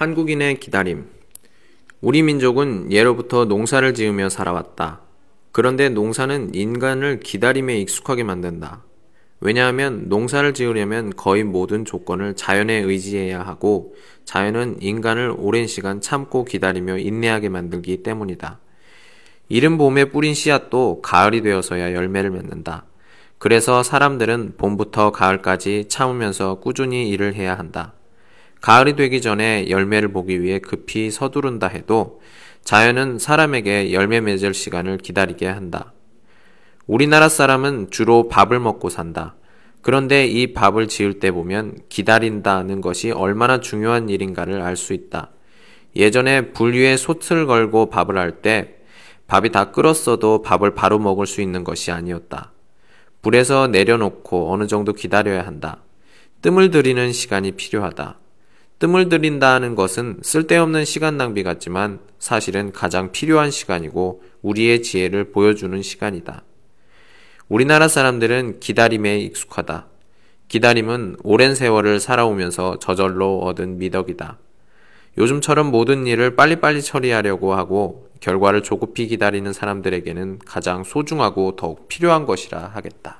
한국인의 기다림. 우리 민족은 예로부터 농사를 지으며 살아왔다. 그런데 농사는 인간을 기다림에 익숙하게 만든다. 왜냐하면 농사를 지으려면 거의 모든 조건을 자연에 의지해야 하고 자연은 인간을 오랜 시간 참고 기다리며 인내하게 만들기 때문이다. 이른 봄에 뿌린 씨앗도 가을이 되어서야 열매를 맺는다. 그래서 사람들은 봄부터 가을까지 참으면서 꾸준히 일을 해야 한다. 가을이 되기 전에 열매를 보기 위해 급히 서두른다 해도 자연은 사람에게 열매 맺을 시간을 기다리게 한다. 우리나라 사람은 주로 밥을 먹고 산다. 그런데 이 밥을 지을 때 보면 기다린다는 것이 얼마나 중요한 일인가를 알 수 있다. 예전에 불 위에 솥을 걸고 밥을 할 때 밥이 다 끓었어도 밥을 바로 먹을 수 있는 것이 아니었다. 불에서 내려놓고 어느 정도 기다려야 한다. 뜸을 들이는 시간이 필요하다. 뜸을 들인다는 것은 쓸데없는 시간 낭비 같지만 사실은 가장 필요한 시간이고 우리의 지혜를 보여주는 시간이다. 우리나라 사람들은 기다림에 익숙하다. 기다림은 오랜 세월을 살아오면서 저절로 얻은 미덕이다. 요즘처럼 모든 일을 빨리빨리 처리하려고 하고 결과를 조급히 기다리는 사람들에게는 가장 소중하고 더욱 필요한 것이라 하겠다.